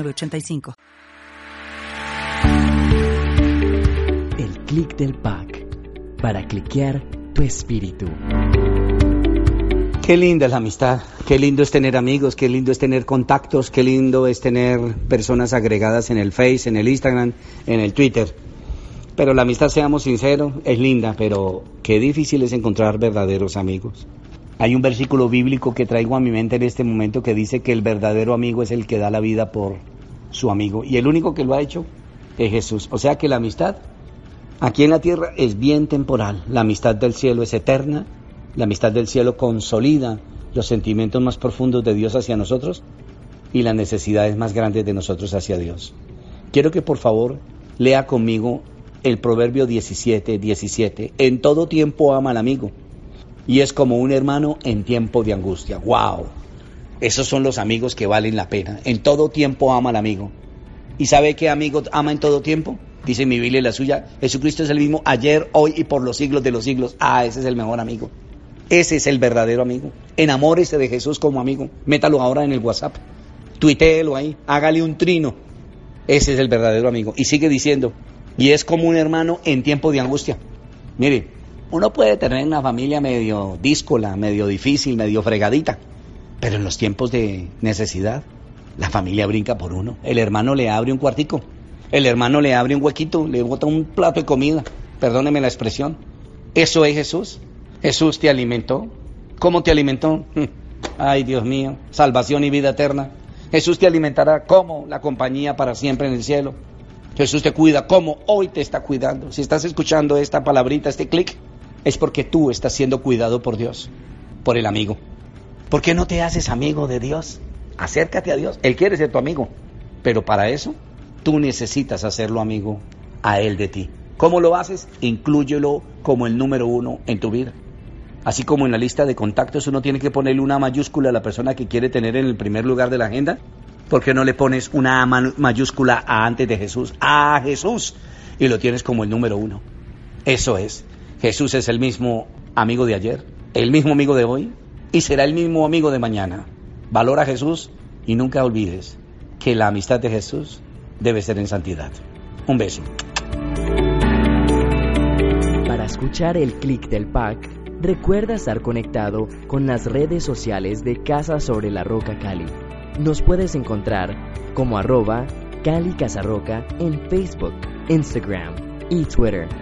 85 El clic del pack para cliquear tu espíritu. Qué linda es la amistad, qué lindo es tener amigos, qué lindo es tener contactos, qué lindo es tener personas agregadas en el Face, en el Instagram, en el Twitter. Pero la amistad, seamos sinceros, es linda, pero qué difícil es encontrar verdaderos amigos. Hay un versículo bíblico que traigo a mi mente en este momento que dice que el verdadero amigo es el que da la vida por su amigo. Y el único que lo ha hecho es Jesús. O sea que la amistad aquí en la tierra es bien temporal. La amistad del cielo es eterna. La amistad del cielo consolida los sentimientos más profundos de Dios hacia nosotros y las necesidades más grandes de nosotros hacia Dios. Quiero que por favor lea conmigo el proverbio 17, 17. En todo tiempo ama al amigo y es como un hermano en tiempo de angustia. ¡Wow! Esos son los amigos que valen la pena. En todo tiempo ama al amigo. ¿Y sabe qué amigo ama en todo tiempo? Dice mi Biblia y la suya. Jesucristo es el mismo ayer, hoy y por los siglos de los siglos. Ah, ese es el mejor amigo. Ese es el verdadero amigo. Enamórese de Jesús como amigo. Métalo ahora en el WhatsApp. Tuiteelo ahí. Hágale un trino. Ese es el verdadero amigo. Y sigue diciendo. Y es como un hermano en tiempo de angustia. Mire, uno puede tener una familia medio díscola, medio difícil, medio fregadita, pero en los tiempos de necesidad, la familia brinca por uno. El hermano le abre un cuartico, el hermano le abre un huequito, le bota un plato de comida, perdóneme la expresión. Eso es Jesús. Jesús te alimentó. ¿Cómo te alimentó? Ay, Dios mío, salvación y vida eterna. Jesús te alimentará como la compañía para siempre en el cielo. Jesús te cuida como hoy te está cuidando. Si estás escuchando esta palabrita, este clic, es porque tú estás siendo cuidado por Dios, por el amigo. ¿Por qué no te haces amigo de Dios? Acércate a Dios. Él quiere ser tu amigo. Pero para eso, tú necesitas hacerlo amigo a Él de ti. ¿Cómo lo haces? Inclúyelo como el número uno en tu vida. Así como en la lista de contactos uno tiene que ponerle una mayúscula a la persona que quiere tener en el primer lugar de la agenda, ¿por qué no le pones una mayúscula a antes de Jesús? A Jesús. Y lo tienes como el número uno. Eso es. Jesús es el mismo amigo de ayer, el mismo amigo de hoy y será el mismo amigo de mañana. Valora a Jesús y nunca olvides que la amistad de Jesús debe ser en santidad. Un beso. Para escuchar el clic del pack, recuerda estar conectado con las redes sociales de Casa sobre la Roca Cali. Nos puedes encontrar como arroba Cali Casa Roca en Facebook, Instagram y Twitter.